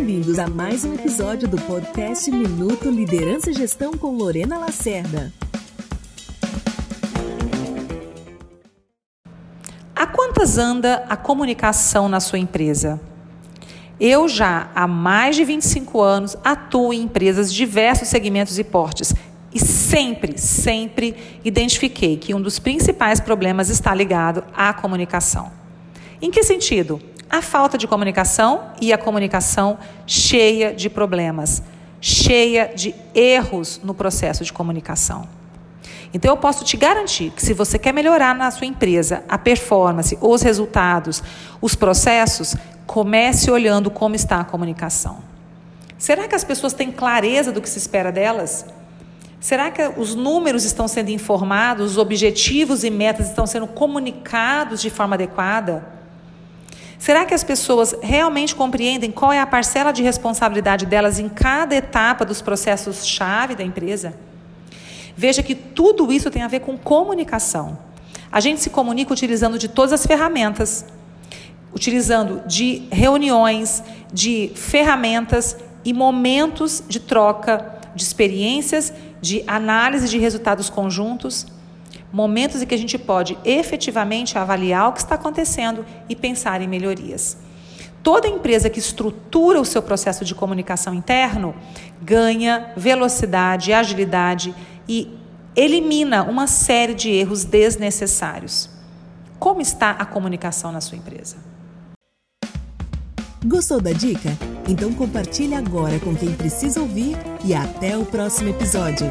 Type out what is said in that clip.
Bem-vindos a mais um episódio do podcast Minuto Liderança e Gestão com Lorena Lacerda. A quantas anda a comunicação na sua empresa? Eu já há mais de 25 anos atuo em empresas de diversos segmentos e portes e sempre, sempre identifiquei que um dos principais problemas está ligado à comunicação. Em que sentido? A falta de comunicação e a comunicação cheia de problemas, cheia de erros no processo de comunicação. Então eu posso te garantir que se você quer melhorar na sua empresa a performance, os resultados, os processos, comece olhando como está a comunicação. Será que as pessoas têm clareza do que se espera delas? Será que os números estão sendo informados, os objetivos e metas estão sendo comunicados de forma adequada? Será que as pessoas realmente compreendem qual é a parcela de responsabilidade delas em cada etapa dos processos-chave da empresa? Veja que tudo isso tem a ver com comunicação. A gente se comunica utilizando de todas as ferramentas, utilizando de reuniões, de ferramentas e momentos de troca de experiências, de análise de resultados conjuntos, momentos em que a gente pode efetivamente avaliar o que está acontecendo e pensar em melhorias. Toda empresa que estrutura o seu processo de comunicação interno ganha velocidade, agilidade e elimina uma série de erros desnecessários. Como está a comunicação na sua empresa? Gostou da dica? Então compartilhe agora com quem precisa ouvir e até o próximo episódio.